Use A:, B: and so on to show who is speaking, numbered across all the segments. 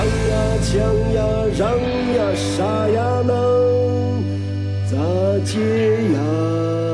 A: 唱呀，抢呀，抢呀，让呀，杀呀，能咋接呀？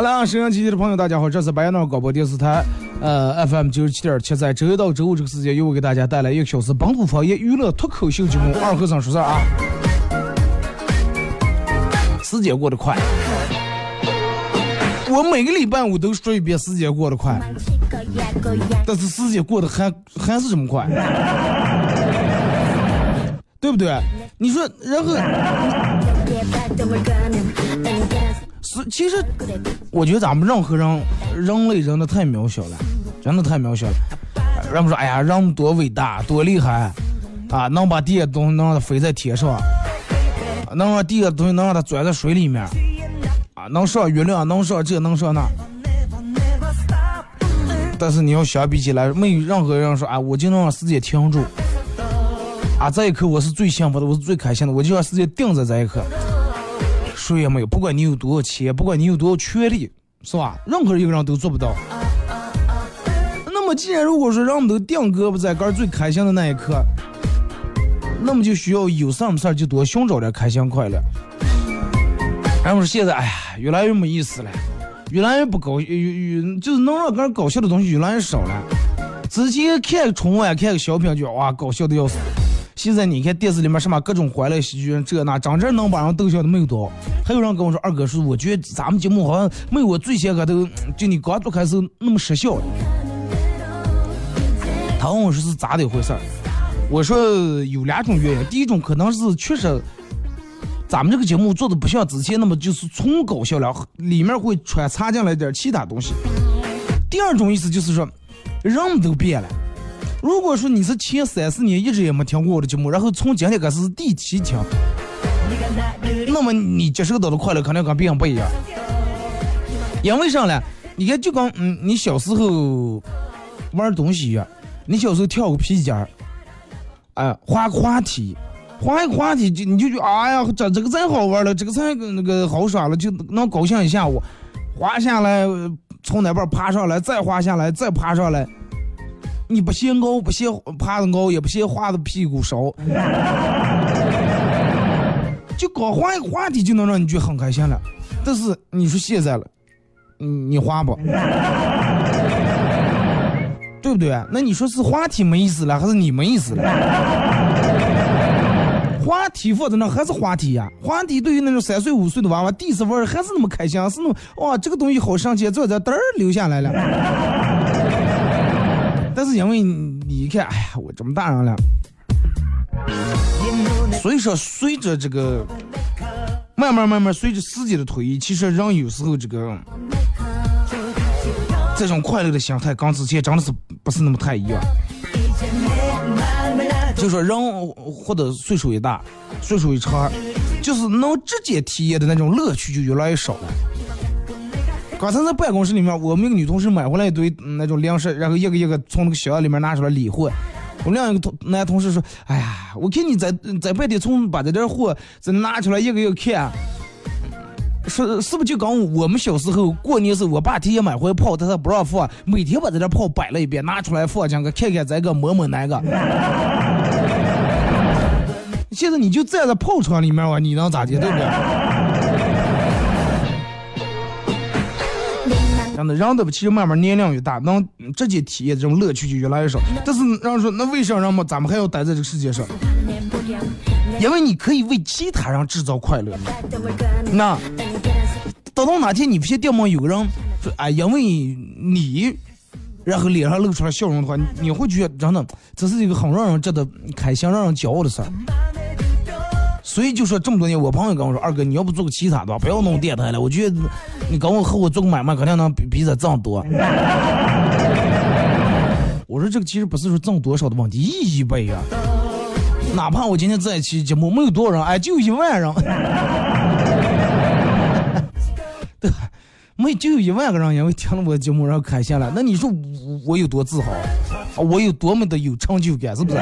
A: 好了，收音机的朋友，大家好，这是白杨那广播电视台，呃，FM 九十七点七，在周一到周五这个时间，又会给大家带来一个小时本土方言娱乐脱口秀节目《二和尚说事儿》啊。时间过得快，我每个礼拜我都说一遍时间过得快，但是时间过得还还是这么快，对不对？你说，然后。其实我觉得咱们任何人，人类真的太渺小了，真的太渺小了。人们说，哎呀，人多伟大，多厉害啊！能把地下东西能让它飞在天上，能让地下东西能让它钻在水里面，啊，能上月亮，能上这，能上那。但是你要相比起来，没有任何人说，啊，我就能让世界停住。啊，这一刻我是最幸福的，我是最开心的，我就让世界定在这一刻。谁也没有，不管你有多少钱，不管你有多少权利，是吧？任何一个人都做不到。那么，既然如果说让我们都定胳膊在杆最开心的那一刻，那么就需要有什么事就多寻找点开心快乐。然后说现在，哎呀，越来越没意思了，越来越不高，越越就是能让人搞笑的东西越来越少了。之前看春晚，看个小品，就哇，搞笑的要死。现在你看电视里面什么各种欢乐喜剧人，这那真正能把人逗笑的没有多。还有人跟我说，二哥说，我觉得咱们节目好像没有我最先个都，就你刚做开始那么失笑。他问我说是咋的一回事儿？我说有两种原因，第一种可能是确实咱们这个节目做的不像之前那么就是纯搞笑了，里面会穿插进来点其他东西。第二种意思就是说，人都变了。如果说你是前三四年一直也没听过我的节目，然后从今天开始第七听，那么你接受到的快乐肯定跟别人不一样。因为啥呢？你看，就跟嗯，你小时候玩东西一样，你小时候跳个皮筋儿，哎，滑个滑梯，滑一个滑梯就你就觉得哎呀，这这个真好玩了，这个才那个好耍了，就能高兴一下午。滑下来，从那边爬上来，再滑下来，再爬上来。你不嫌高，不嫌爬的高，也不嫌画的屁股少，就刚滑一个话题就能让你觉得很开心了。但是你说现在了，你滑不？对不对？那你说是话题没意思了，还是你没意思了？话题放在那还是话题呀？话题对于那种三岁五岁的娃娃，第一次玩还是那么开心，是那么哇，这个东西好神奇，坐在嘚儿流下来了。但是因为你看，哎呀，我这么大人了，所以说随着这个慢慢慢慢随着时间的推移，其实人有时候这个这种快乐的心态跟之前真的是不是那么太一样。就说人或者岁数一大，岁数一长，就是能直接体验的那种乐趣就越来越少了。刚才在办公室里面，我们一个女同事买回来一堆那种粮食，然后一个一个从那个箱里面拿出来理货。我另一个同男同事说：“哎呀，我看你在在半天从把这点货再拿出来一个一个看，是是不是就跟我们小时候过年时候，我爸提前买回来炮，他他不让放，每天把这点炮摆了一遍，拿出来放，讲个看看这个摸摸那个。现在你就站在炮场里面哇，你能咋的，对不对？真的，人的其实慢慢年龄越大，能直接体验这种乐趣就越来越少。但是人说，那为啥人们咱们还要待在这个世界上？因为你可以为其他人制造快乐。那等到哪天你发现掉毛有个人说，哎，因为你，然后脸上露出了笑容的话，你会觉得真的这是一个很让人觉得开心、让人骄傲的事儿。所以就说这么多年，我朋友跟我说，二哥你要不做个其他的吧，不要弄电台了。我觉得你跟我和我做个买卖，肯定能比比这挣多。我说这个其实不是说挣多少的问题，意义不一样。哪怕我今天这一期节目没有多少人，哎，就一万人，对，没就有一万个人因为听了我的节目然后开心了，那你说我我有多自豪，我有多么的有成就感，是不是？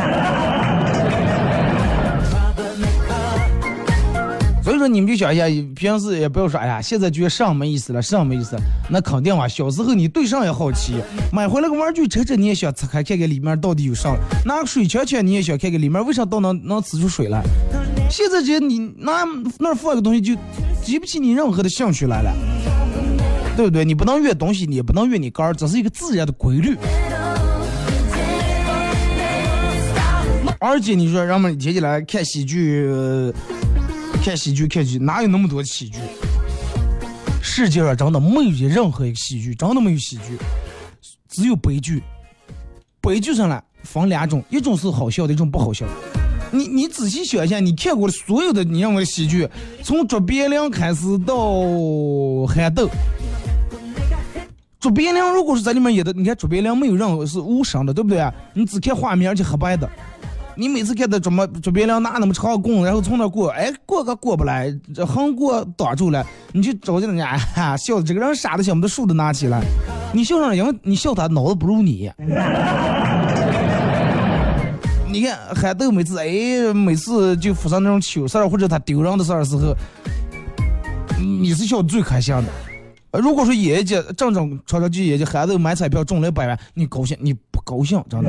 A: 以说你们就想一下，平时也不要说，哎呀，现在觉得上没意思了，上没意思，那肯定嘛。小时候你对上也好奇，买回来个玩具车车你也想拆开看看里面到底有啥，拿个水枪枪你也想看看里面为啥都能能呲出水来。现在这你那那放个东西就激不起你任何的兴趣来了，对不对？你不能越东西，你也不能越你杆儿，这是一个自然的规律。而且你说人们接起来看喜剧。看喜剧，看剧，哪有那么多喜剧？世界上真的没有任何一个喜剧，真的没有喜剧，只有悲剧。悲剧上来分两种，一种是好笑的，一种不好笑。你你仔细想一下，你看过的所有的你认为喜剧，从卓别林开始到憨豆。卓别林如果是在里面演的，你看卓别林没有任何是无声的，对不对？你只看画面，而且黑白的。你每次看他怎么卓别林拿那么长棍，然后从那过，哎，过个过不来，这横过挡住了，你就找见人家笑的这个人傻的想不得树都拿起来，你笑上，因为你笑他脑子不如你。你看海豆每次哎，每次就发生那种糗事儿或者他丢人的事儿时候，你是笑最开心的。如果说爷爷正正朝朝就爷爷海豆买彩票中了一百万，你高兴？你不高兴，真的。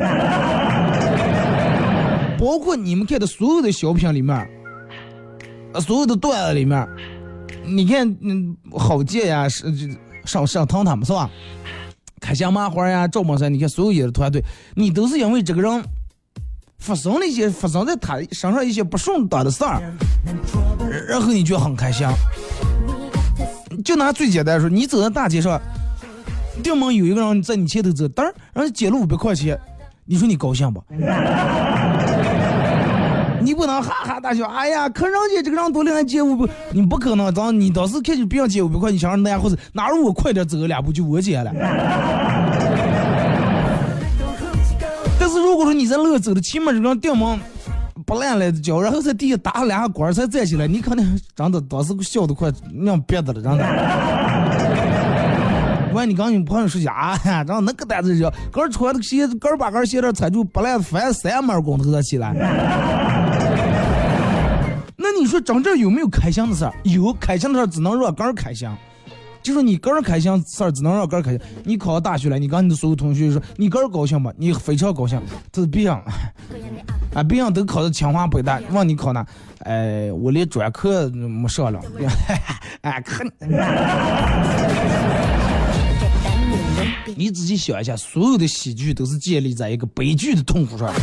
A: 包括你们看的所有的小品里面，呃，所有的段子里面，你看，嗯，郝建呀，是上上堂他们是吧？开心麻花呀，赵本山，你看所有演的团队，你都是因为这个人发生了一些发生在他身上一些不顺当的事儿，然后你就很开心。就拿最简单说，你走在大街上，对门有一个人在你前头走，噔，让人捡了五百块钱，你说你高兴不？你不能哈哈大笑，哎呀，看人家这个人多厉害，借五百，你不可能。当你当时看见别人借五百块，你想让那样或者哪如我快点走两步就我借了。但是如果说你在路上走的起码这个电门不烂了的脚，然后在地下打了两下滚才站起来，你肯定真的当时笑得快让憋的了，真的。完，你刚你朋友说下，啊，真那个单子热，刚穿的鞋子，刚把刚鞋带踩住，不烂翻三码光头起来。那你说真正有没有开箱的事儿？有开箱的事儿只能让刚开箱，就说你个人开箱事儿只能让刚开箱。你考上大学了，你跟你的所有同学说，你个人高兴吗？你非常高兴。这是别人，啊，别人都考的清华北大，问你考哪？哎，我连专科没上了。哎，可。你仔细想一下，所有的喜剧都是建立在一个悲剧的痛苦上。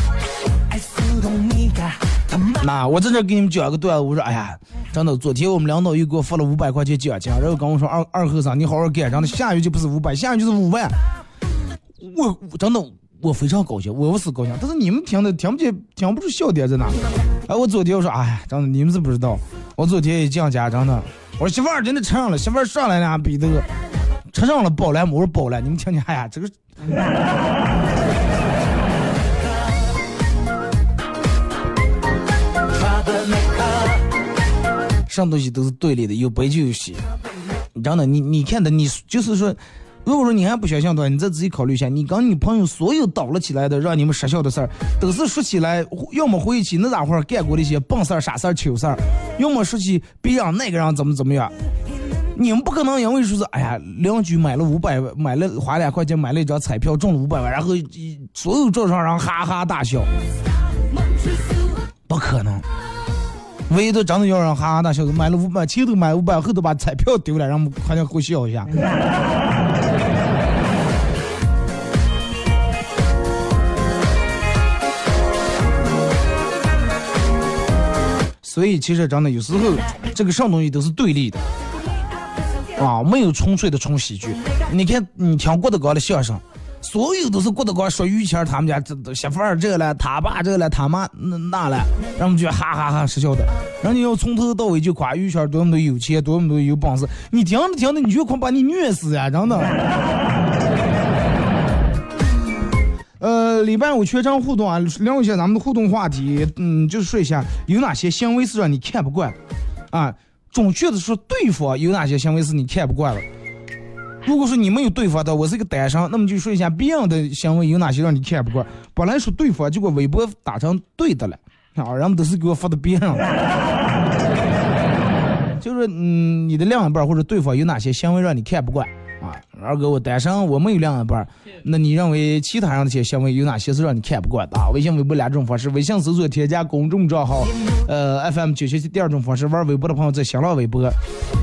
A: 那我在这给你们讲个段子，我说，哎呀，真的，昨天我们领导又给我发了五百块钱奖金，然后跟我说，二二后生，你好好干，真的，下月就不是五百，下月就是五万。我真的，我非常高兴，我不是高兴，但是你们听的听不见，听不出笑点在哪。哎，我昨天我说，哎呀，真的，你们是不知道，我昨天一降价，真的，我说媳妇儿真的吃上了，媳妇儿上来俩比这个。吃上了包了，我说包了，你们听听，哎呀，这个什么东西都是对立的，有悲就有喜。真的，你你看的，你就是说，如果说你还不相信的话，你再仔细考虑一下，你跟你朋友所有倒了起来的让你们失笑的事儿，都是说起来，要么回忆起那家伙干过的一些笨事儿、傻事儿、糗事儿，要么说起别人那个人怎么怎么样。你们不可能因为说是，哎呀，邻居买了五百，买了花两块钱买了一张彩票中了五百万，然后所有桌上人哈哈大笑，不可能。唯一的真的要让哈哈大笑，买了五百，前头买五百，后头把彩票丢了，让我们快点会笑一下。所以其实真的有时候这个什么东西都是对立的，啊，没有纯粹的纯喜剧。你看，你听郭德纲的相声，所有都是郭德纲说于谦他们家这媳妇儿这了，他爸这了，他妈那那了，让我们就哈哈哈失笑的。人家要从头到尾就夸于谦多么的有钱，多么的有本事，你听着听着你就快把你虐死呀，真的。呃，礼拜五全程互动啊，聊一下咱们的互动话题。嗯，就是说一下有哪些行为是让你看不惯，啊，准确的说，对方有哪些行为是你看不惯了。如果说你没有对方的，我是个单身，那么就说一下别人的行为有哪些让你看不惯。本来说对方，结果微博打成对的了，啊，人们都是给我发的别人。就是嗯，你的另一半或者对方有哪些行为让你看不惯？啊，二哥，我单身，我没有另一半。那你认为其他人的些行为有哪些是让你看不惯的？啊微信、微博两种方式：微信搜索添加公众账号，呃，FM 九七七；第二种方式，玩微博的朋友在新浪微博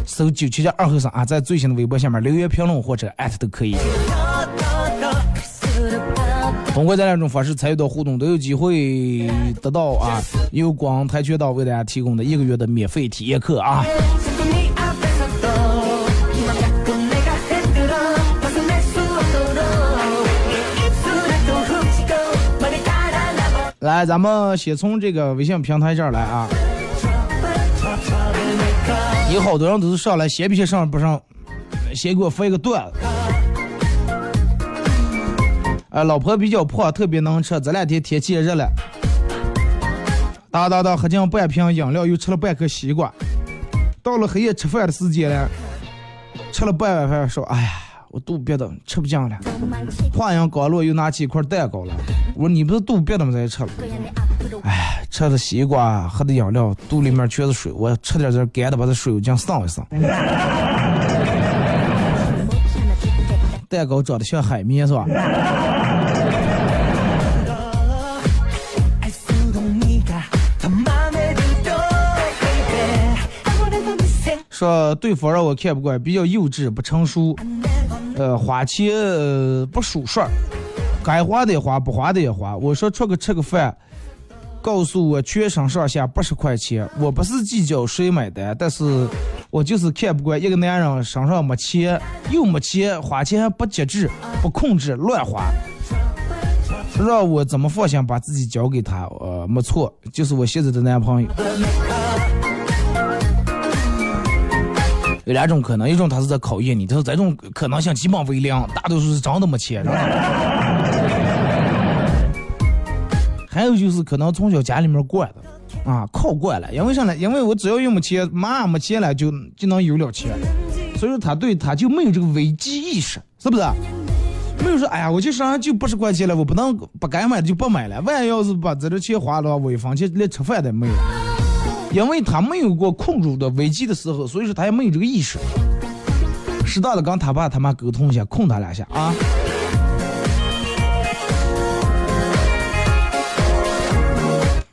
A: 搜九七七二和尚啊，在最新的微博下面留言评论或者艾特都可以。通过这两种方式参与到互动，都有机会得到啊，由广跆拳道为大家提供的一个月的免费体验课啊。来，咱们先从这个微信平台这儿来啊。有好多人都是上来先别上不上，先给我发一个段子。啊，老婆比较胖，特别能吃。这两天天气也热了，哒哒哒喝进半瓶饮料，又吃了半颗西瓜。到了黑夜吃饭的时间了，吃了半碗饭，说：“哎呀。”我肚憋的吃不进了，话音刚落，又拿起一块蛋糕了。我说你不是肚憋的吗？在吃了。哎，吃的西瓜，喝的饮料，肚里面全是水。我吃点这干的，把这水劲上一上。蛋糕长得像海绵是吧？说对方让我看不惯，比较幼稚不成熟。呃，花钱不数数，该花的花，不花的也花。我说出去吃个饭，告诉我全身上下八十块钱，我不是计较谁买单，但是我就是看不惯一个男人身上没钱，又没钱，花钱还不节制、不控制、乱花，让我怎么放心把自己交给他？呃，没错，就是我现在的男朋友。有两种可能，一种他是在考验你，他说这种可能性基本为零，大多数是真的没钱。还有就是可能从小家里面惯的，啊，靠惯了，因为啥呢？因为我只要有没钱，妈没钱了就就能有了钱，所以说他对他就没有这个危机意识，是不是？没有说，哎呀，我就身上就八十块钱了，我不能不该买的就不买了，万一要是把这个钱花了，我一分钱连吃饭都没有。因为他没有过控制的危机的时候，所以说他也没有这个意识。适当的跟他爸他妈沟通一下，控他两下啊。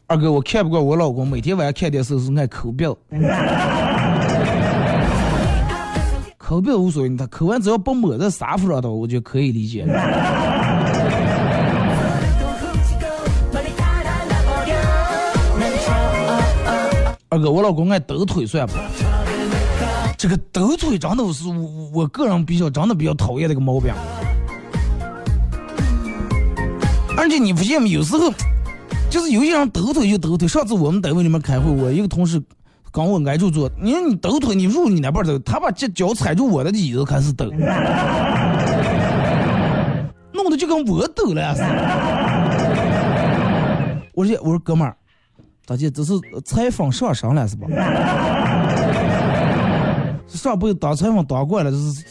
A: 二哥，我看不惯我老公每天晚上看电视是爱抠鼻子。抠鼻子无所谓，他抠完只要不抹在沙发上头，我就可以理解。二哥，我老公爱抖腿算不？这个抖腿真的是我我个人比较真的比较讨厌的一个毛病。而且你不信吗？有时候就是有些人抖腿就抖腿。上次我们单位里面开会，我一个同事跟我挨住坐，你说你抖腿，你入你那边抖，他把这脚踩住我的椅子开始抖，弄得就跟我抖了似的。我说我说哥们儿。大姐，这是采访上身了是吧？上辈子当采访当惯了，这是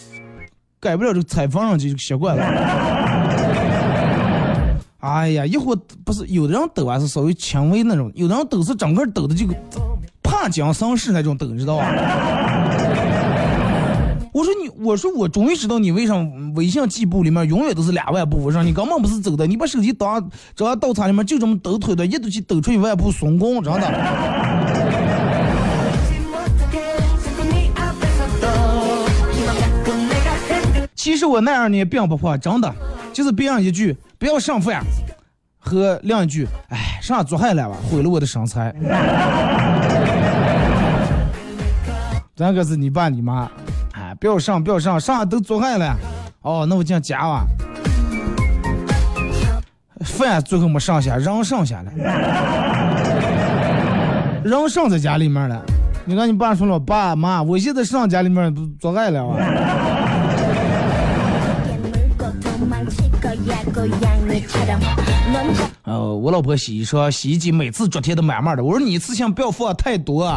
A: 改不了这个采访上就习惯了。哎呀，一会不是有的人抖啊是稍微轻微那种，有的人抖是整个抖的就怕讲丧尸那种抖，知道吧？我说你，我说我终于知道你为啥微信记步里面永远都是两万步。我说你根本不是走的，你把手机当这样倒插里面就这么抖腿的，一抖去抖出一万步松功，真的。其实我那样呢并不怕，真的，就是别人一句不要上饭，和另一句哎上做海了吧，毁了我的身材。这个是你爸你妈，不要上不要上，上都做海了。哦，那我讲假吧，饭最后没剩下，人剩下了，人剩在家里面了。你看你爸说了，爸妈，我现在上家里面做爱了啊。呃，我老婆洗衣说洗衣机每次昨天都满满的。我说你一次性不要放太多，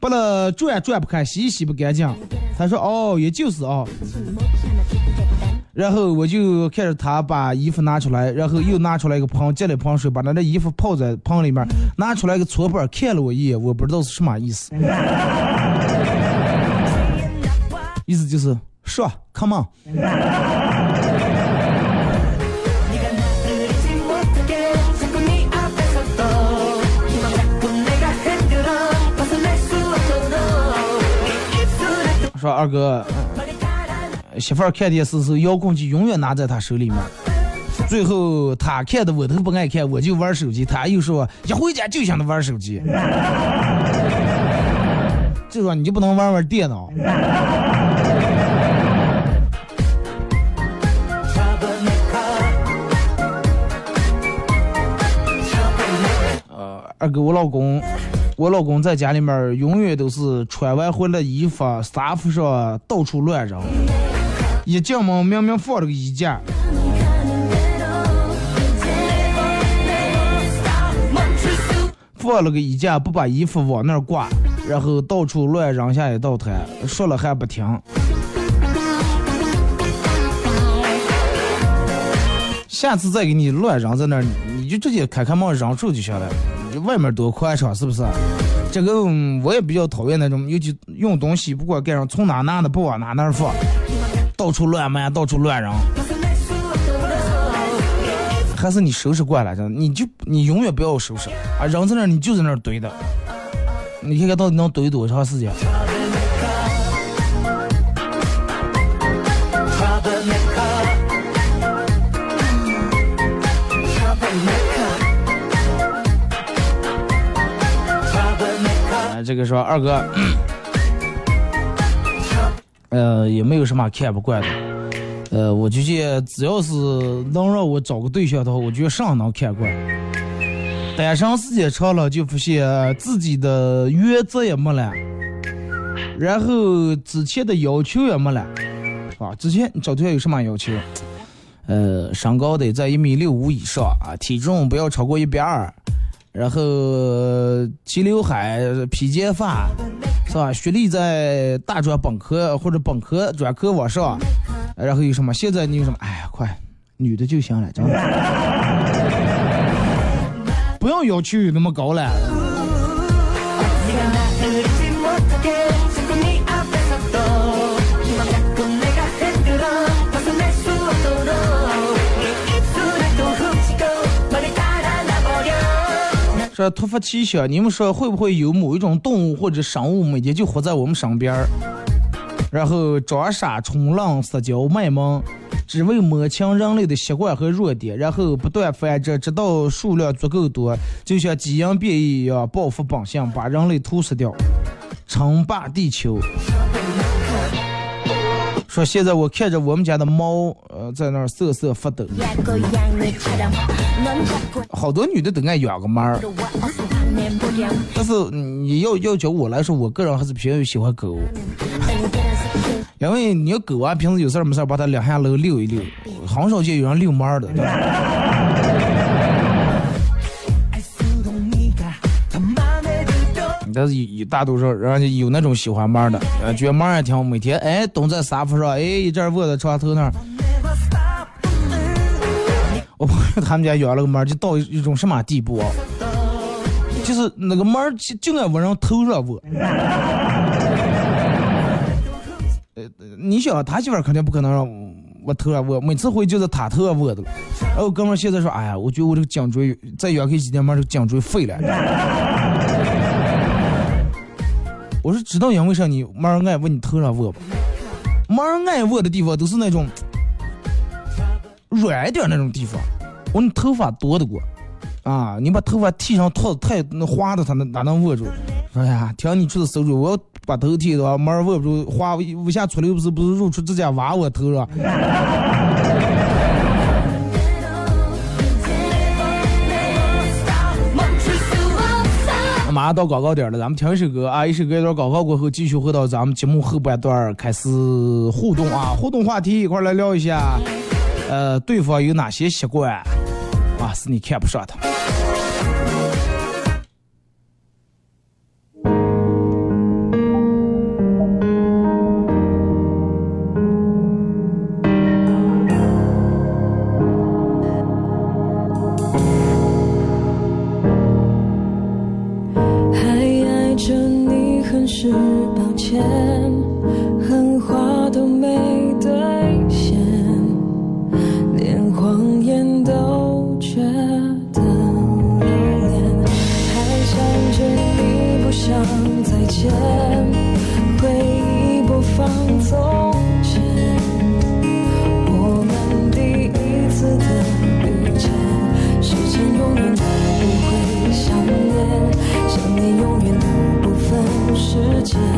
A: 不了转转不开，洗洗不干净。她说哦，也就是哦。然后我就看着她把衣服拿出来，然后又拿出来一个盆，接了盆水，把那的衣服泡在盆里面，拿出来一个搓板，看了我一眼，我不知道是什么意思。意思就是说，come on。说二哥，媳妇儿看电视时遥控器永远拿在他手里面，最后他看的我都不爱看，我就玩手机，他又说一回家就想着玩手机，就说你就不能玩玩电脑。呃，二哥，我老公。我老公在家里面永远都是穿完回来衣服沙发上到处乱扔，一进门明明放了个衣架，放了个衣架不把衣服往那儿挂，然后到处乱扔下一道台，说了还不停。下次再给你乱扔在那儿，你就直接开开门扔出就行了。外面多宽敞，是不是？这个我也比较讨厌那种，尤其用东西不管干啥，从哪拿的不往哪那放，到处乱埋，到处乱扔。还是你收拾惯了，的，你就你永远不要收拾啊，扔在那儿你就在那儿堆的，你看看到底能堆多长时间？这个说二哥，呃，也没有什么看不惯的，呃，我就觉得只要是能让我找个对象的话，我觉得啥能看惯。单身时间长了，就发现自己的原则也没了，然后之前的要求也没了，啊，之前找对象有什么要求？呃，身高得在一米六五以上啊，体重不要超过一百二。然后齐刘海、披肩发，是吧？学历在大专本科或者本科专科往上。然后有什么？现在你有什么？哎呀，快，女的就行了，真的，不要要求那么高了。说突发奇想，你们说会不会有某一种动物或者生物每天就活在我们身边儿，然后装傻充愣撒娇卖萌，只为摸清人类的习惯和弱点，然后不断繁殖，直到数量足够多，就像基因变异一样报复本性，把人类屠杀掉，称霸地球。说现在我看着我们家的猫，呃，在那儿瑟瑟发抖。好多女的都爱养个猫儿，但是你要要叫我来说，我个人还是比较喜欢狗，因为你要狗啊，平时有事儿没事儿把它两下楼遛一遛，很少见有人遛猫的。但是有大多数人家有那种喜欢猫的，呃，觉得猫也挺好，每天哎蹲在沙发上，哎一阵卧在床头那儿。我朋友他们家养了个猫，就到一种什么地步啊？就是那个猫就就爱往人头上卧。
B: 你想他媳妇肯定不可能让我头上握，每次回就是他头上握的了。然后哥们现在说，哎呀，我觉得我这个颈椎再远开几天，妈这个颈椎废了。我说知道因为啥你没人爱往你头上握吧？没人爱握的地方都是那种软点那种地方。我你头发多的过。啊！你把头发剃上秃子太那花的，他能哪能握住？哎呀，听你出的馊主，我要把头剃的话，没人握不住，花无下出来不是不是露出指甲挖我头上。到广告点了，咱们听一首歌啊，一首歌一段广告过后，继续回到咱们节目后半段开始互动啊，互动话题一块来聊一下，呃，对方有哪些习惯啊，是你看不上的 you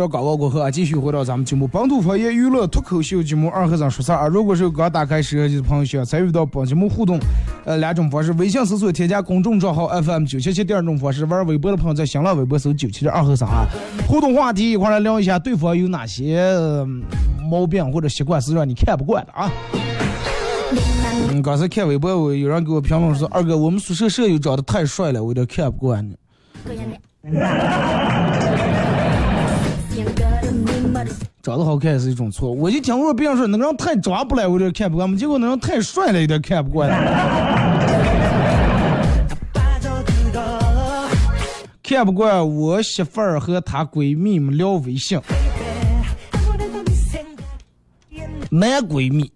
A: 段广告过后啊，继续回到咱们节目《本土方言娱乐脱口秀》节目二和尚说事儿啊。如果是刚打开手机的朋友，需要参与到本节目互动，呃，两种方式：微信搜索添加公众账号 FM 九七七；第二种方式，玩微博的朋友在新浪微博搜九七七二和尚啊。互动话题一块来聊一下，对方有哪些毛病或者习惯是让你看不惯的啊？嗯，刚才看微博，我有人给我评论说：“二哥，我们宿舍舍友长得太帅了，我有点看不惯你。”长得好看也是一种错，我就听过别人说那个人太装不来，我有点看不惯；结果那人太帅了，有点看不惯。看不惯我媳妇儿和她闺蜜们聊微信，男闺蜜。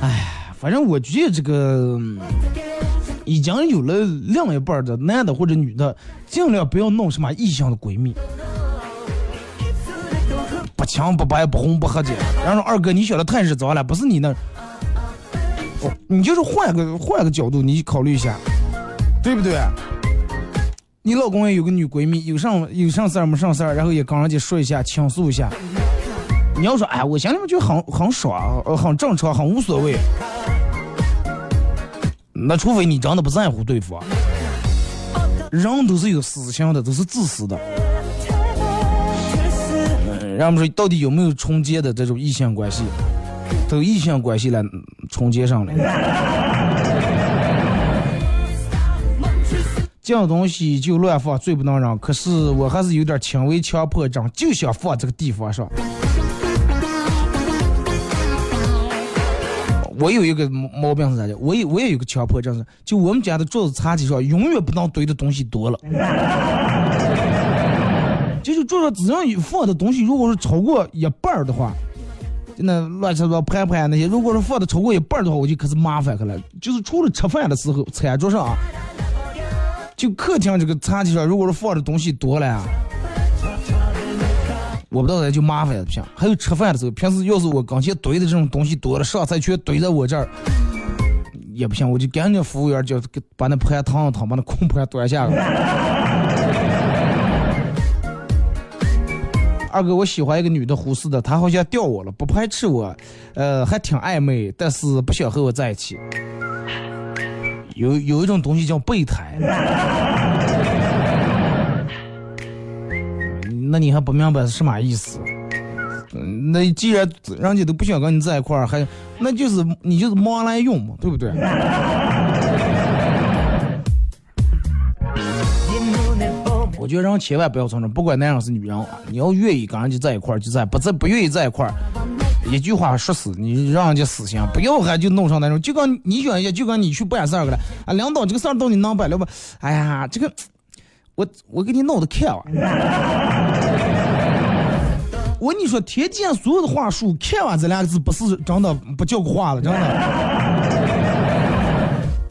A: 哎，反正我觉得这个。已经有了另一半的男的或者女的，尽量不要弄什么异性的闺蜜，不强不白不红不黑的。然后二哥，你想的太日脏了，不是你那，哦，你就是换个换个角度，你考虑一下，对不对？你老公也有个女闺蜜，有上有上事儿没上事儿，然后也跟人家说一下倾诉一下。你要说哎，我心里面就很很爽，呃，很正常，很无所谓。那除非你真的不在乎对方，人都是有私心的，都是自私的。人们说到底有没有重接的这种异性关系？都异性关系来重接上了。这样东西就乱放，最不能忍。可是我还是有点轻微强迫症，就想放这个地方上。我有一个毛病是啥的？我也我也有个强迫症是，就我们家的桌子茶几上永远不能堆的东西多了。就是桌上只要放的东西，如果是超过一半儿的话，那乱七八糟盘盘那些，如果是放的超过一半儿的话，我就开始麻烦去了。就是除了吃饭的时候，餐桌上啊，就客厅这个茶几上，如果是放的东西多了。我不知道那就麻烦了不行。还有吃饭的时候，平时要是我刚前堆的这种东西多了，上菜全堆在我这儿，也不行，我就赶紧服务员叫把那盘烫一烫，把那空盘端下来。二哥，我喜欢一个女的，呼市的，她好像钓我了，不排斥我，呃，还挺暧昧，但是不想和我在一起。有有一种东西叫备胎。那你还不明白是什么意思？嗯那既然人家都不想跟你在一块儿，还那就是你就是忙来用嘛，对不对？我觉得人千万不要从这，不管男人是女人，你要愿意跟人家在一块儿就在，不在不愿意在一块儿，一句话说死，你让人家死心，不要还就弄上那种，就跟你选一下，就跟你去办事儿去了啊，领导这个事儿到底能办了不？哎呀，这个。我我给你弄的看完，我跟你说，天见所有的话术，看完这两个字不是真的不叫个话了，真的。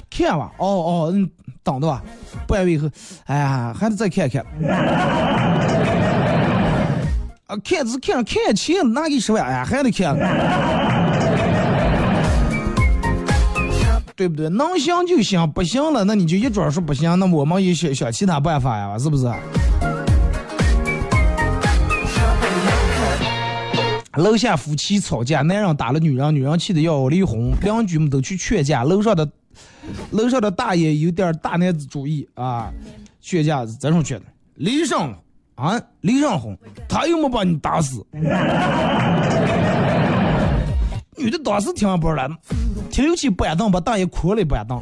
A: 看完，哦哦，嗯，等的吧，半月以后，哎呀，还得再看看。啊，看是看看钱拿几十万，哎呀，还得看。对不对？能行就行，不行了，那你就一准说不行，那我们也想想其他办法呀，是不是？楼下夫妻吵架，男人打了女人，女人气得要离婚，邻居们都去劝架。楼上的楼上的大爷有点大男子主义啊，劝架怎么劝的？离上啊，离上婚，他又没把你打死。女的当时听完不了，提溜起板凳把大爷哭了一板凳。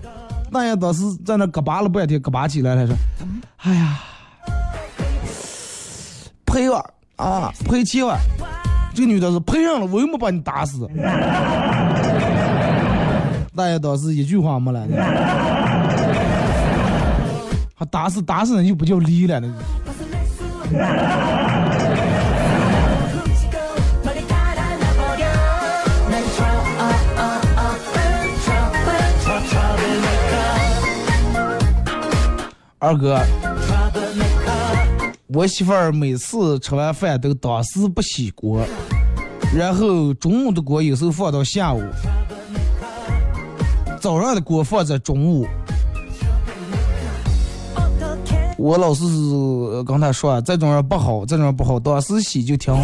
A: 大爷当时在那咯巴了半天，咯巴起来他说：“哎呀，赔了啊，赔钱了。”这个女的是赔上了，我又没把你打死。大爷当时一句话没了，还打死打死人就不叫离了那。二哥。我媳妇儿每次吃完饭都当时不洗锅，然后中午的锅有时候放到下午，早上的锅放在中午。我老是跟他说，这种人不好，这种人不好，当时洗就挺好，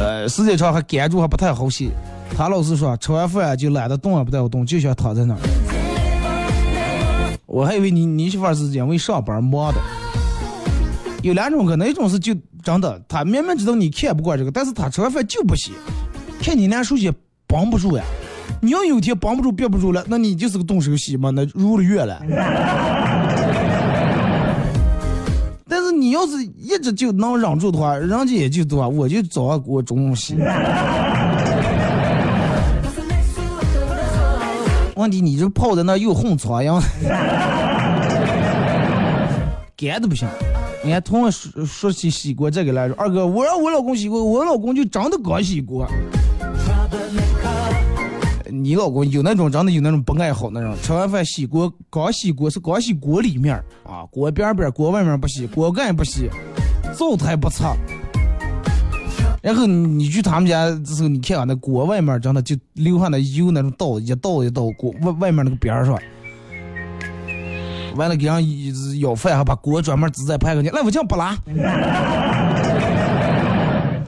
A: 呃，时间长还干住还不太好洗。他老是说，吃完饭就懒得动也不带我动，就想躺在那儿。我还以为你你媳妇是因为上班忙的。有两种可能，一种是就真的，他明明知道你看不惯这个，但是他吃完饭就不洗，看你那手洗绷不住呀。你要有天绷不住、憋不住了，那你就是个动手洗嘛，那入了月了。但是你要是一直就能忍住的话，人家也就多，我就早上给我中午洗。问题你这泡在那又混苍蝇，干的不行。你看，同样说说起洗锅这个来说，二哥，我让我老公洗锅，我老公就真的刚洗锅。你老公有那种真的有那种不爱好那种，吃完饭洗锅，刚洗锅是刚洗锅里面啊，锅边边、锅外面不洗，锅盖不洗，灶台不擦。然后你去他们家的时候，你看啊，那锅外面真的就流下那油那种倒一倒一倒锅外外面那个边儿上。完了，给人舀饭，还把锅专门支在盘上去。来，我讲不拉。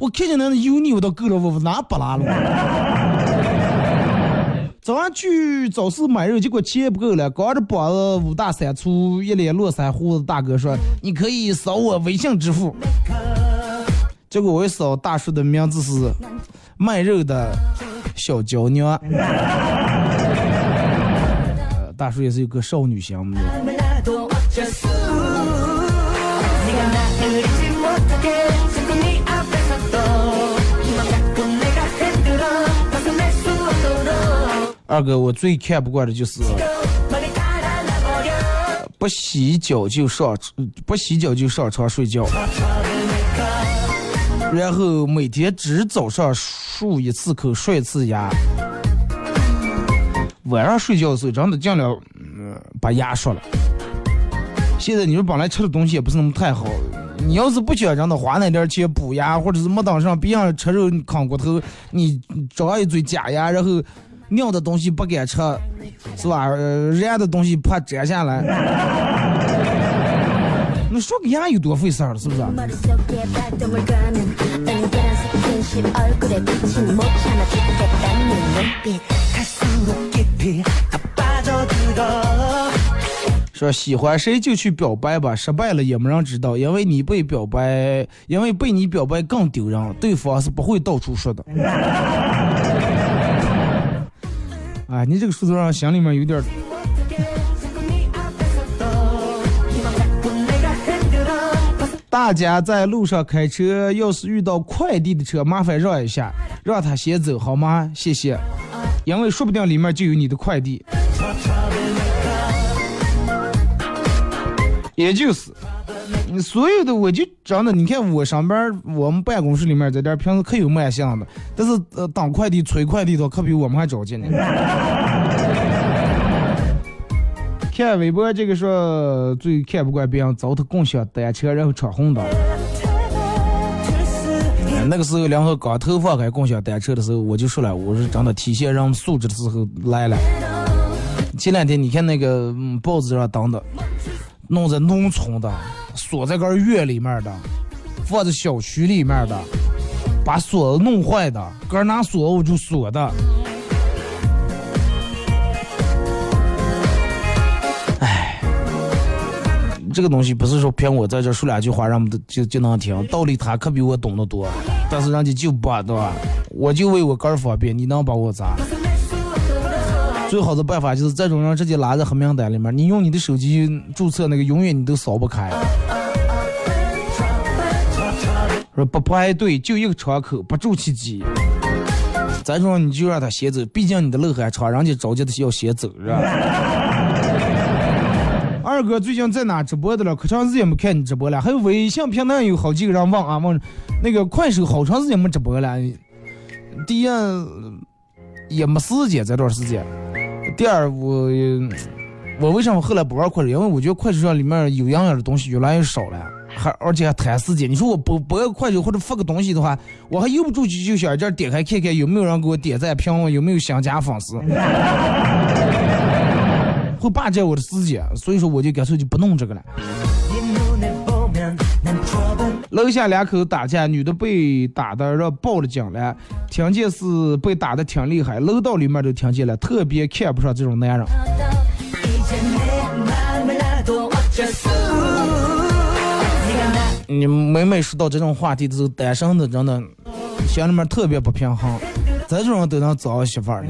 A: 我看见那油腻，我都够了，我哪不拉了？早上去早市买肉，结果钱不够了，光着膀子五大三粗，一脸络腮胡子。大哥说：“你可以扫我微信支付。”结果我一扫，大叔的名字是卖肉的小娇娘。大叔也是有个少女心的。二哥，我最看不惯的就是不洗脚就上，不洗脚就上床睡觉，然后每天只早上漱一次口，刷一次牙。晚上睡觉的时候，真的尽量嗯把牙刷了。现在你说本来吃的东西也不是那么太好，你要是不想真的花那点钱补牙，或者是没当上别人吃肉扛骨头，你长一嘴假牙，然后尿的东西不敢吃，是吧？热的东西怕粘下来，那说个牙有多费事儿了，是不是？说喜欢谁就去表白吧，失败了也没人知道，因为你被表白，因为被你表白更丢人，对方是不会到处说的。啊，你这个数字让心里面有点。大家在路上开车，要是遇到快递的车，麻烦让一下，让他先走好吗？谢谢。因为说不定里面就有你的快递。也就是，你所有的我就真的，你看我上班，我们办公室里面在这点平时可有卖相的，但是呃，当快递催快递的可比我们还着急呢。看微博这个说最看不惯别人糟蹋共享单车，然后闯红灯。那个时候，然后刚投放开共享单车的时候，我就说了，我是真的体现人素质的时候来了。前两天你看那个报纸上登的，弄在农村的，锁在个院里面的，放在小区里面的，把锁弄坏的，哥拿锁我就锁的。这个东西不是说凭我在这说两句话，人们就就能听，道理他可比我懂得多，但是人家就不对吧？我就为我个人方便，你能把我咋？最好的办法就是这种人直接拉在黑名单里面，你用你的手机注册那个，永远你都扫不开。说不排队就一个窗口，不住其机。这种你就让他先走，毕竟你的路还长，人家着急的要先走，是吧？二哥最近在哪直播的了？可长时间没看你直播了。还有微信平台有好几个人问啊问，那个快手好长时间没直播了。第一也没时间这段时间。第二，我我为什么后来不玩快手？因为我觉得快手上里面有营养的东西越来越少了，还而且还谈时间。你说我不播快手或者发个东西的话，我还由不住就想这点开看看有没有人给我点赞评论，有没有想加粉丝，会霸占我的时间，所以说我就干脆就不弄这个了。楼下两口打架，女的被打的让报了警了，听见是被打的挺厉害，楼道里面都听见了，特别看不上这种男人。你每每说到这种话题的时候，单身的真的心里面特别不平衡，这种人都能找媳妇儿。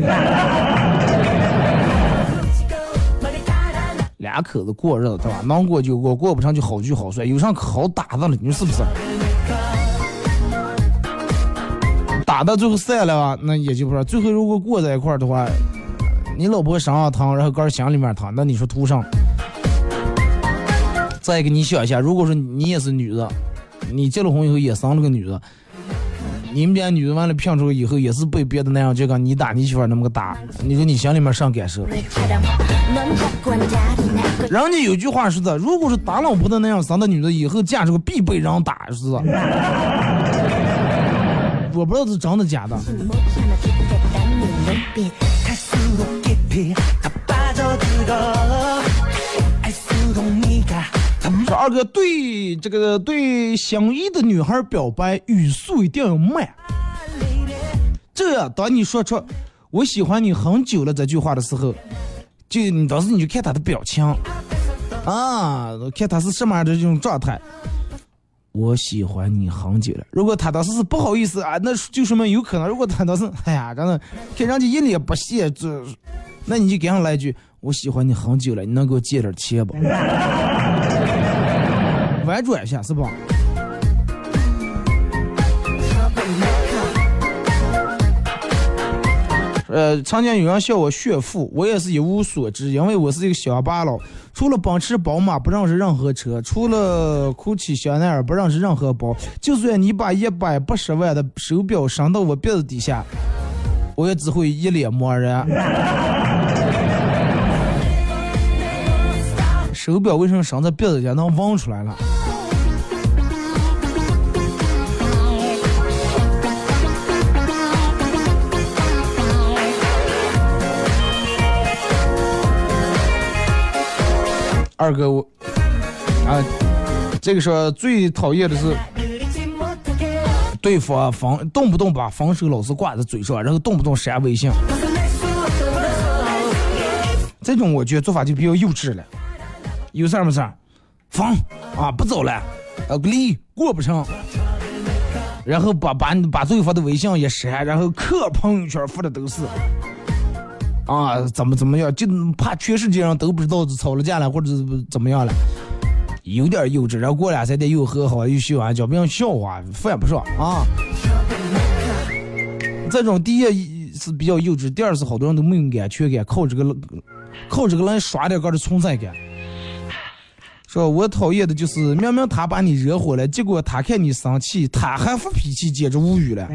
A: 两口子过日子对吧？能过就过，过不成就好聚好散。有啥可好打的了？你说是不是？打到最后散了啊，那也就不是。最后如果过在一块儿的话，你老婆身上疼，然后哥心里面疼，那你说图上？再一个，你想一下，如果说你也是女的，你结了婚以后也生了个女的，你们家女的完了骗出以后也是被别的男人就跟你打你媳妇那么个打，你说你心里面啥感受？人家有句话说的，如果是打老婆的那样生的女的，以后嫁出个必被人打，是吧？我不知道是真的假的。说二哥对这个对心仪的女孩表白语速一定要慢。这样，当你说出“我喜欢你很久了”这句话的时候，就你当时你就看他的表情，啊，看他是什么样的这种状态。我喜欢你很久了。如果他当时是不好意思啊，那就说明有可能。如果他当时，哎呀，真的看人家一脸不屑，这，那你就给上来一句：“我喜欢你很久了，你能给我借点钱不？”婉转一下，是不？呃，曾经有人笑我炫富，我也是一无所知，因为我是一个乡巴佬，除了奔驰、宝马，不认识任何车；除了 GUCCI、香奈儿，不认识任何包。就算你把一百八十万的手表伸到我鼻子底下，我也只会一脸漠然。手表为什么伸在鼻子底下能闻出来了？二哥，我啊，这个说最讨厌的是对方分动不动把分手老是挂在嘴上，然后动不动删微信，这种我觉得做法就比较幼稚了。有事没事儿，分啊不走了，呃离过不成，然后把把把对方的微信也删，然后刻朋友圈发的都是。啊，怎么怎么样？就怕全世界人都不知道吵了架了，或者怎么样了，有点幼稚。然后过两三天又和好，又笑完，叫别人笑话，犯不上啊。这种第一是比较幼稚，第二是好多人都没有安全感，靠这个靠这个来刷点个的存在感。说我讨厌的就是明明他把你惹火了，结果他看你生气，他还发脾气，简直无语了。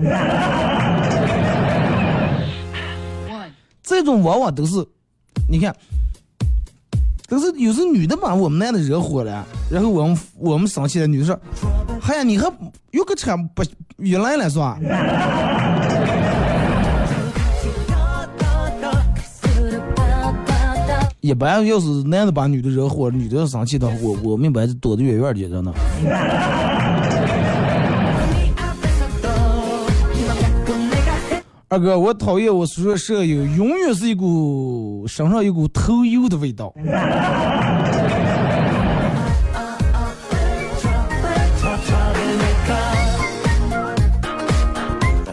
A: 这种往往都是，你看，都是有时女的把我们男的惹火了，然后我们我们生气了，女的说：“哎呀，你还有个车不原来了是吧？” 一般要是男的把女的惹火，女的要生气的话，我我明白躲得远远的，真的。二哥，我讨厌我宿舍舍友，永远是一股身上一股头油的味道。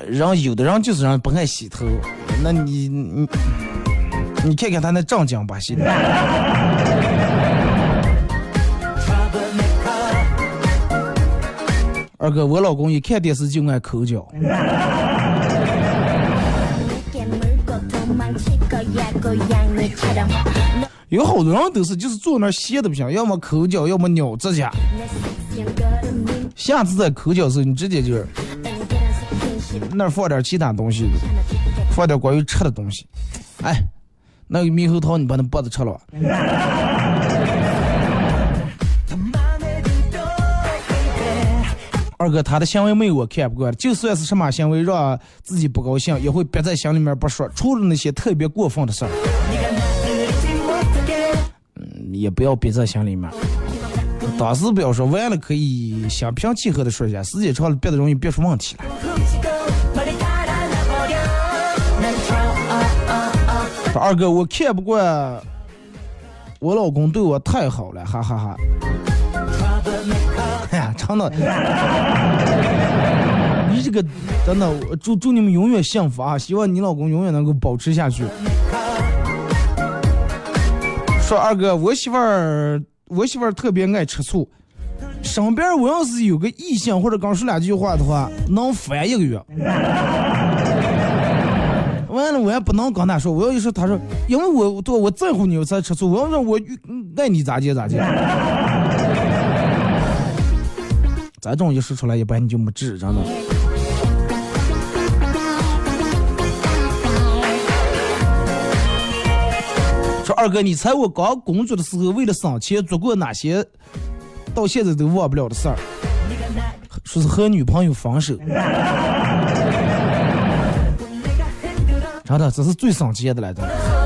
A: 然后有的人就是人不爱洗头，那你你你看看他那正经把戏的。二哥，我老公一看电视就爱抠脚。有好多人都是就是坐那歇的不行，要么抠脚，要么咬指甲。下次在抠脚时候，你直接就是那儿放点其他东西，放点关于吃的东西。哎，那个猕猴桃，你把那脖子吃了吧。二哥，他的行为没有我看不惯，就算是什么行为让自己不高兴，也会憋在心里面不说。除了那些特别过分的事儿，嗯，也不要憋在心里面。当时不要说，完了可以心平气和的说一下，时间长了憋得容易憋出问题来。二哥，我看不惯我老公对我太好了，哈哈哈。真的，你这个真的，祝祝你们永远幸福啊！希望你老公永远能够保持下去。说二哥，我媳妇儿，我媳妇儿特别爱吃醋，身边我要是有个异性或者刚说两句话的话，能烦一个月。完了，我也不能跟他说，我要一说，他说，因为我对我在乎你，我才吃醋。我要说我爱你咋接咋接。这种一说出来，一般你就没治，真的。说二哥，你猜我刚工作的时候，为了省钱做过哪些到现在都忘不了的事儿？说是和女朋友分手。真的，这是最省钱的了，真的。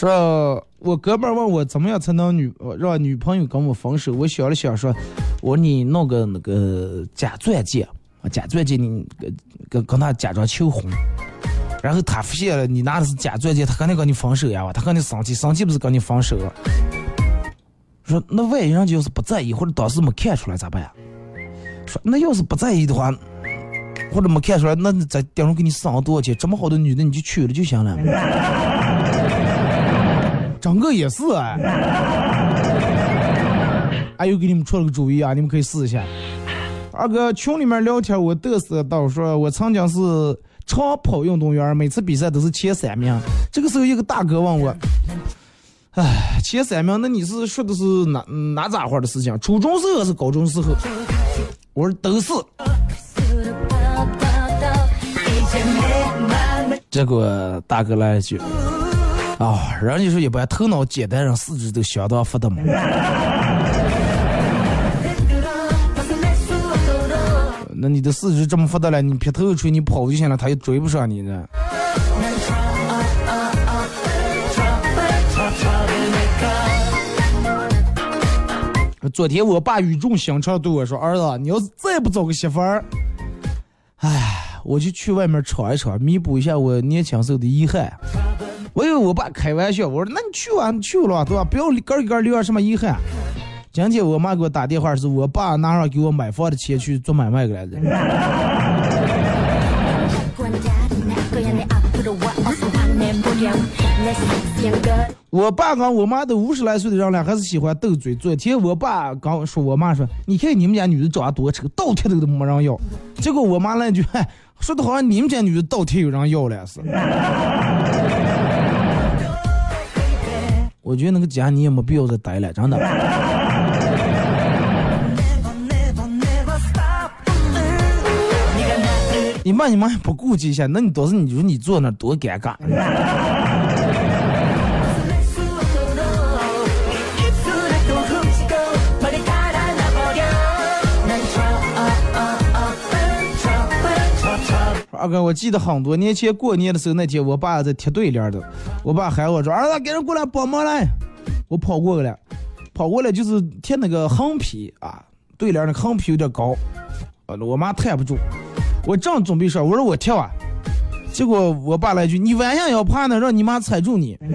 A: 说，我哥们儿问我怎么样才能女让女朋友跟我分手。我想了想说，我你弄个那个假钻戒，假钻戒你跟跟他假装求婚，然后他发现了你拿的是假钻戒，他肯定跟你分手呀，他肯定生气，生气不是跟你分手。说那万一人家要是不在意，或者当时没看出来咋办呀？说那要是不在意的话，或者没看出来，那在顶上给你省了多少钱？这么好的女的你就娶了就行了。整个也是哎，哎，又给你们出了个主意啊，你们可以试一下。二哥群里面聊天，我嘚瑟到说，我曾经是长跑运动员，每次比赛都是前三名。这个时候，一个大哥问我，哎，前三名，那你是说的是哪哪咋会的事情？初中时候还是高中时候？我说都是。结果大哥来一句。啊，人家说一般头脑简单人四肢都相当发达嘛。那你的四肢这么发达了，你劈头锤，你跑就行了，他又追不上你呢。昨天我爸语重心长对我说：“儿子，你要是再不找个媳妇儿，哎，我就去外面闯一闯，弥补一下我年轻时候的遗憾。”我以为我爸开玩笑，我说那你去啊，你去了对吧？不要个一个留下什么遗憾。今天我妈给我打电话，是我爸拿上给我买房的钱去做买卖来的。我爸跟我妈都五十来岁的人了，还是喜欢斗嘴。昨天我爸刚说我妈说，你看你们家女的长得多丑，倒贴都都没人要。结果我妈来句，说的好像你们家女的倒贴有人要了似的。我觉得那个家你也没必要再待了，真的。你妈你妈不顾及一下，那你倒是你说你坐那多尴尬。二哥，我记得很多年前过年的时候，那天我爸在贴对联的，我爸喊我说：“儿子，赶紧过来帮忙来。”我跑过来，跑过来就是贴那个横批啊，对联的横批有点高，呃，我妈抬不住。我正准备说，我说我跳啊，结果我爸来一句：“你晚上要爬呢，让你妈踩住你。”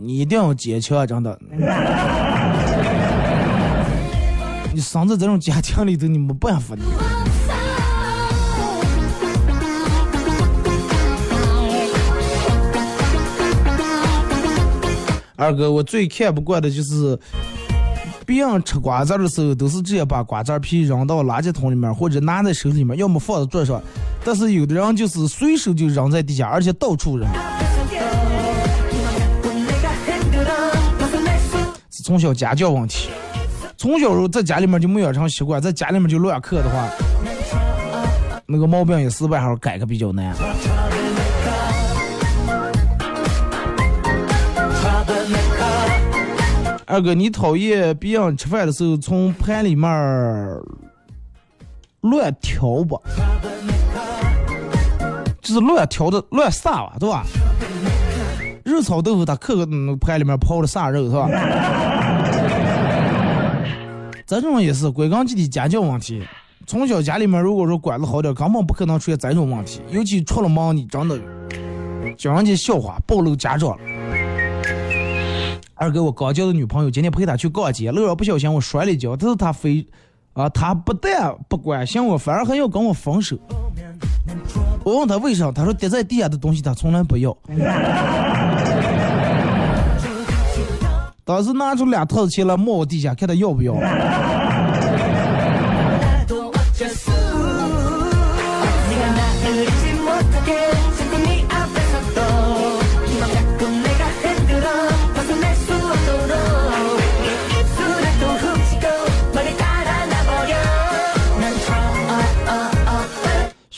A: 你一定要坚强，真的。你生在这种家庭里头，你没办法的。二哥，我最看不惯的就是别人吃瓜子的时候，都是直接把瓜子皮扔到垃圾桶里面，或者拿在手里面，要么放在桌上。但是有的人就是随手就扔在地下，而且到处扔。是从小家教问题，从小时候在家里面就没养成习惯，在家里面就乱刻的话，那个毛病也是外号改个比较难。二哥，你讨厌别人吃饭的时候从盘里面乱挑不？就是乱挑的乱撒吧，对吧？肉炒豆腐，他刻个盘里面泡的啥肉是吧？这种也是归根结底家教问题。从小家里面如果说管的好点，根本不可能出现这种问题。尤其出了门，你真的叫人家笑话，暴露家长了。二哥，我刚交的女朋友，今天陪她去逛街，路上不小心我摔了一跤，但是她非，啊，她不但不关心我，反而还要跟我分手。我问她为啥，她说跌在地下的东西她从来不要。当时拿出两套钱来摸我地下，看他要不要。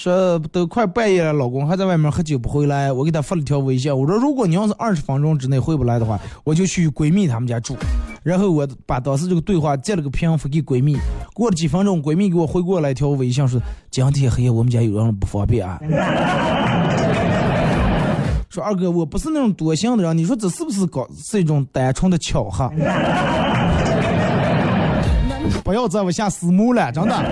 A: 说都快半夜了，老公还在外面喝酒不回来，我给他发了条微信，我说如果你要是二十分钟之内回不来的话，我就去闺蜜他们家住。然后我把当时这个对话截了个屏发给闺蜜。过了几分钟，闺蜜给我回过来一条微信说：“今天黑夜我们家有人不方便啊。”说二哥，我不是那种多心的人，你说这是不是搞是一种单纯的巧合？不要再往下私募了，真的。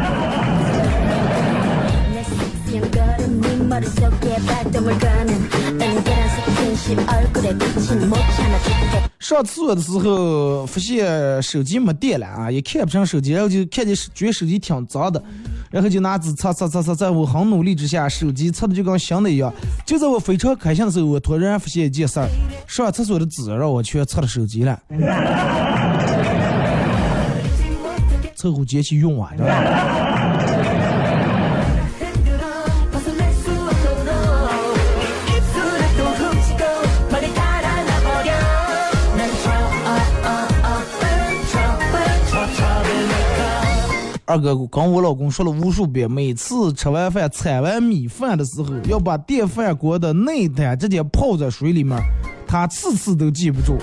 A: 上厕所的时候发现手机没电了啊，也看不上手机，然后就看见觉得手机挺脏的，然后就拿纸擦擦擦擦，在我很努力之下，手机擦的就跟新的一样。就在我非常开心的时候，我突然发现一件事儿：上厕所的纸让我全擦了手机了。凑合接起用啊，知道吧？二哥跟我老公说了无数遍，每次吃完饭、铲完米饭的时候，要把电饭锅的内胆直接泡在水里面，他次次都记不住。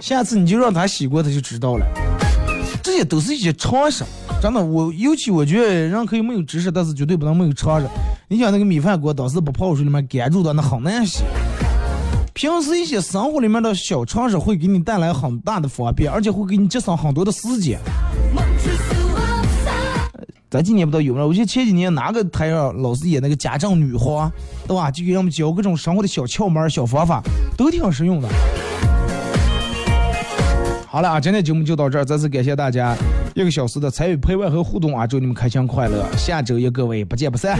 A: 下次你就让他洗过，他就知道了。这些都是一些常识，真的。我尤其我觉得人可以没有知识，但是绝对不能没有常识。你想那个米饭锅当时不泡水里面干住的，那很难洗。平时一些生活里面的小常识会给你带来很大的方便，而且会给你节省很多的时间。咱今年不知道有没有？我记得前几年哪个台上老是演那个家政女皇，对吧？就给我们教各种生活的小窍门、小方法，都挺实用的。好了啊，今天节目就到这儿，再次感谢大家一个小时的参与陪伴和互动啊！祝你们开心快乐，下周一各位不见不散。